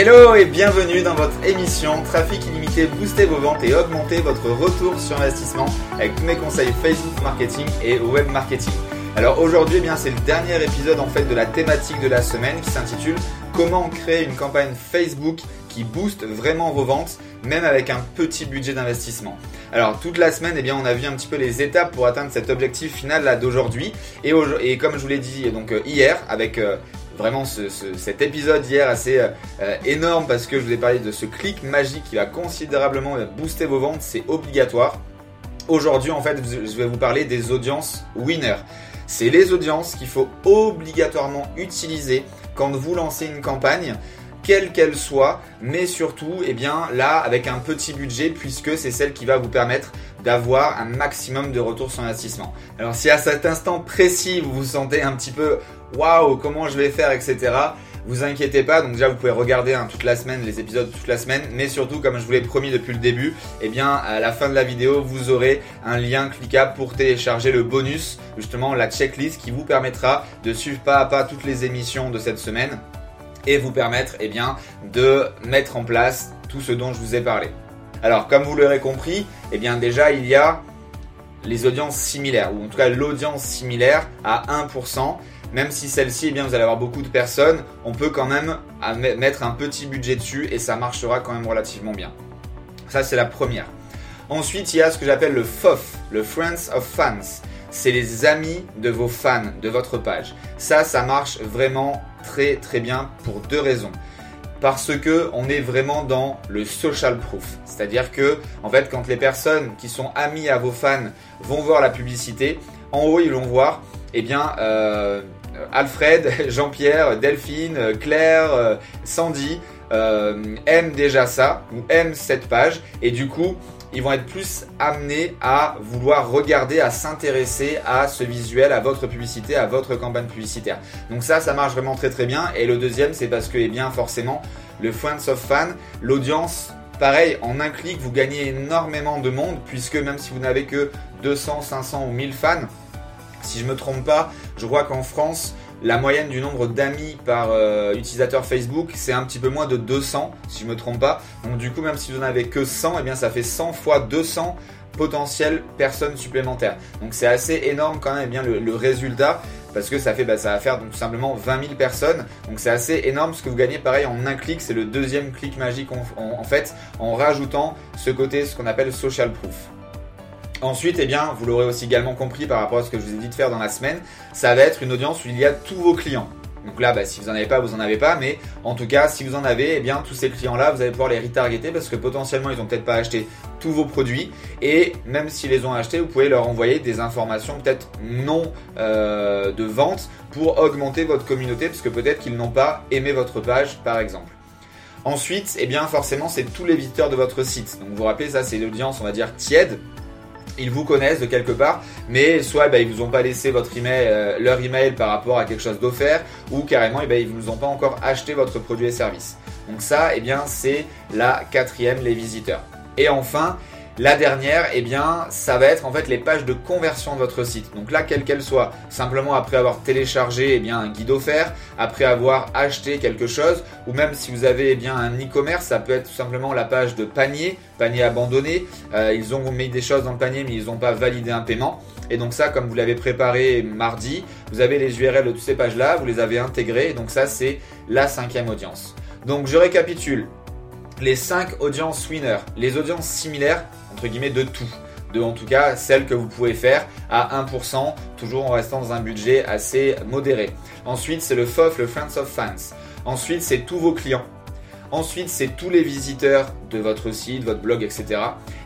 Hello et bienvenue dans votre émission Trafic illimité, booster vos ventes et augmenter votre retour sur investissement avec tous mes conseils Facebook marketing et web marketing. Alors aujourd'hui, eh bien c'est le dernier épisode en fait de la thématique de la semaine qui s'intitule Comment créer une campagne Facebook qui booste vraiment vos ventes même avec un petit budget d'investissement? Alors toute la semaine, eh bien, on a vu un petit peu les étapes pour atteindre cet objectif final là d'aujourd'hui. Et, comme je vous l'ai dit donc euh, hier, avec euh, vraiment cet épisode hier assez euh, énorme parce que je vous ai parlé de ce clic magique qui va considérablement booster vos ventes, c'est obligatoire. Aujourd'hui, en fait, je vais vous parler des audiences winner. C'est les audiences qu'il faut obligatoirement utiliser quand vous lancez une campagne quelle qu'elle soit, mais surtout, eh bien, là, avec un petit budget, puisque c'est celle qui va vous permettre d'avoir un maximum de retour sur investissement. Alors, si à cet instant précis, vous vous sentez un petit peu, waouh, comment je vais faire, etc., vous inquiétez pas, donc déjà vous pouvez regarder hein, toute la semaine, les épisodes toute la semaine, mais surtout comme je vous l'ai promis depuis le début, eh bien à la fin de la vidéo vous aurez un lien cliquable pour télécharger le bonus, justement la checklist qui vous permettra de suivre pas à pas toutes les émissions de cette semaine et vous permettre eh bien, de mettre en place tout ce dont je vous ai parlé. Alors comme vous l'aurez compris, eh bien déjà il y a les audiences similaires, ou en tout cas l'audience similaire à 1%, même si celle-ci, eh bien, vous allez avoir beaucoup de personnes, on peut quand même mettre un petit budget dessus et ça marchera quand même relativement bien. Ça c'est la première. Ensuite, il y a ce que j'appelle le FOF, le Friends of Fans. C'est les amis de vos fans, de votre page. Ça, ça marche vraiment très très bien pour deux raisons. Parce que on est vraiment dans le social proof. C'est-à-dire que, en fait, quand les personnes qui sont amies à vos fans vont voir la publicité, en haut, ils vont voir, eh bien, euh, Alfred, Jean-Pierre, Delphine, Claire, euh, Sandy euh, aiment déjà ça, ou aiment cette page, et du coup, ils vont être plus amenés à vouloir regarder, à s'intéresser à ce visuel, à votre publicité, à votre campagne publicitaire. Donc ça, ça marche vraiment très très bien. Et le deuxième, c'est parce que, eh bien, forcément, le Friends of Fan, l'audience, pareil, en un clic, vous gagnez énormément de monde, puisque même si vous n'avez que 200, 500 ou 1000 fans, si je me trompe pas, je crois qu'en France, la moyenne du nombre d'amis par euh, utilisateur Facebook, c'est un petit peu moins de 200, si je me trompe pas. Donc du coup, même si vous n'en avez que 100, eh bien ça fait 100 fois 200 potentielles personnes supplémentaires. Donc c'est assez énorme quand même eh bien le, résultat parce que ça fait bah, ça va faire donc tout simplement 20 000 personnes. Donc c'est assez énorme ce que vous gagnez pareil en un clic, c'est le deuxième clic magique en fait en rajoutant ce côté ce qu'on appelle social proof. Ensuite, eh bien, vous l'aurez aussi également compris par rapport à ce que je vous ai dit de faire dans la semaine, ça va être une audience où il y a tous vos clients. Donc là, bah, si vous en avez pas, vous en avez pas, mais en tout cas, si vous en avez, eh bien, tous ces clients-là, vous allez pouvoir les retargeter parce que potentiellement, ils ont peut-être pas acheté tous vos produits et même s'ils les ont achetés, vous pouvez leur envoyer des informations peut-être non euh, de vente pour augmenter votre communauté parce que peut-être qu'ils n'ont pas aimé votre page, par exemple. Ensuite, eh bien, forcément, c'est tous les visiteurs de votre site. Donc, vous vous rappelez, ça, c'est l'audience, on va dire tiède ils vous connaissent de quelque part, mais soit bah, ils vous ont pas laissé votre email, euh, leur email par rapport à quelque chose d'offert, ou carrément eh ben, ils ne vous ont pas encore acheté votre produit et service. Donc ça, eh bien, c'est la quatrième, les visiteurs. Et enfin, la dernière, eh bien, ça va être en fait les pages de conversion de votre site. Donc là, quelle qu'elle soit, simplement après avoir téléchargé eh bien, un guide offert, après avoir acheté quelque chose, ou même si vous avez eh bien, un e-commerce, ça peut être tout simplement la page de panier, panier abandonné. Euh, ils ont mis des choses dans le panier, mais ils n'ont pas validé un paiement. Et donc ça, comme vous l'avez préparé mardi, vous avez les URL de toutes ces pages-là, vous les avez intégrées. Donc ça, c'est la cinquième audience. Donc je récapitule les 5 audiences winners, les audiences similaires, entre guillemets, de tout. De en tout cas celles que vous pouvez faire à 1%, toujours en restant dans un budget assez modéré. Ensuite, c'est le FOF, le Friends of Fans. Ensuite, c'est tous vos clients. Ensuite, c'est tous les visiteurs de votre site, votre blog, etc.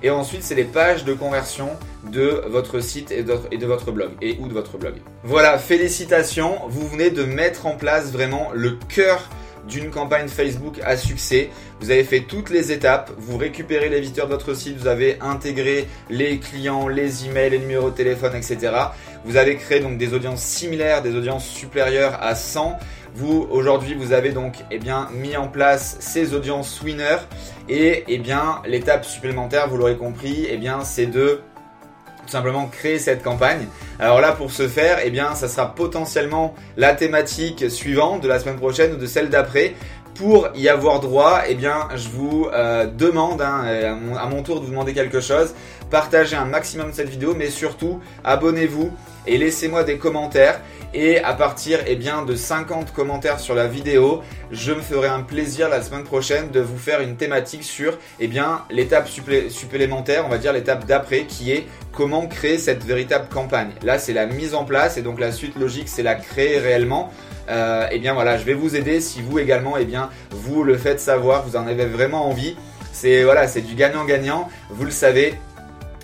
Et ensuite, c'est les pages de conversion de votre site et de, votre blog et ou de votre blog. Voilà, félicitations, vous venez de mettre en place vraiment le cœur d'une campagne Facebook à succès. Vous avez fait toutes les étapes, vous récupérez les visiteurs de votre site, vous avez intégré les clients, les emails, les numéros de téléphone, etc. Vous avez créé donc des audiences similaires, des audiences supérieures à 100. Vous aujourd'hui vous avez donc eh bien mis en place ces audiences winners et eh bien l'étape supplémentaire, vous l'aurez compris, eh bien c'est de simplement créer cette campagne. Alors là, pour ce faire, eh bien, ça sera potentiellement la thématique suivante de la semaine prochaine ou de celle d'après, Pour y avoir droit, eh bien, je vous euh, demande hein, à, mon, tour de vous demander quelque chose. Partagez un maximum cette vidéo, mais surtout abonnez-vous et laissez-moi des commentaires. Et à partir eh de 50 commentaires sur la vidéo, je me ferai un plaisir la semaine prochaine de vous faire une thématique sur eh l'étape supplémentaire, on va dire l'étape d'après, qui est comment créer cette véritable campagne. Là, c'est la mise en place et donc la suite logique, c'est la créer réellement. Euh, eh bien voilà, je vais vous aider si vous également, eh bien, vous le faites savoir, vous en avez vraiment envie. C'est voilà, c'est du gagnant-gagnant, vous le savez.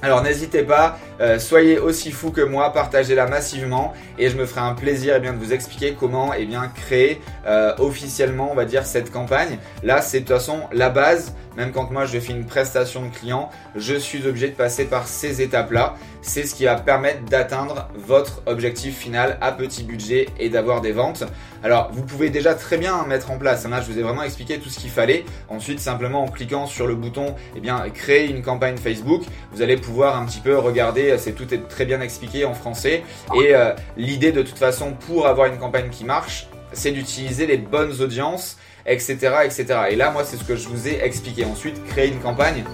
Alors n'hésitez pas, euh, soyez aussi fou que moi, partagez-la massivement et je me ferai un plaisir eh bien, de vous expliquer comment eh bien, créer euh, officiellement on va dire cette campagne. Là c'est de toute façon la base, même quand moi je fais une prestation de client, je suis obligé de passer par ces étapes-là. C'est ce qui va permettre d'atteindre votre objectif final à petit budget et d'avoir des ventes. Alors vous pouvez déjà très bien mettre en place, là je vous ai vraiment expliqué tout ce qu'il fallait. Ensuite simplement en cliquant sur le bouton eh bien, créer une campagne Facebook, vous allez pouvoir un petit peu regarder c'est tout est très bien expliqué en français. Et euh, l'idée de toute façon pour avoir une campagne qui marche, c'est d'utiliser les bonnes audiences, etc., etc. Et là, moi, c'est ce que je vous ai expliqué. Ensuite, créer une campagne,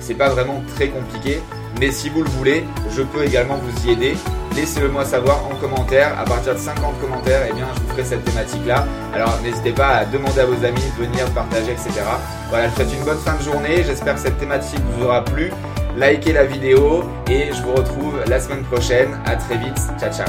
c'est pas vraiment très compliqué, mais si vous le voulez, je peux également vous y aider. Laissez-le moi savoir en commentaire. À partir de 50 commentaires, eh bien, je vous ferai cette thématique-là. Alors, n'hésitez pas à demander à vos amis, de venir partager, etc. Voilà, je vous souhaite une bonne fin de journée. J'espère que cette thématique vous aura plu likez la vidéo et je vous retrouve la semaine prochaine. À très vite. Ciao ciao.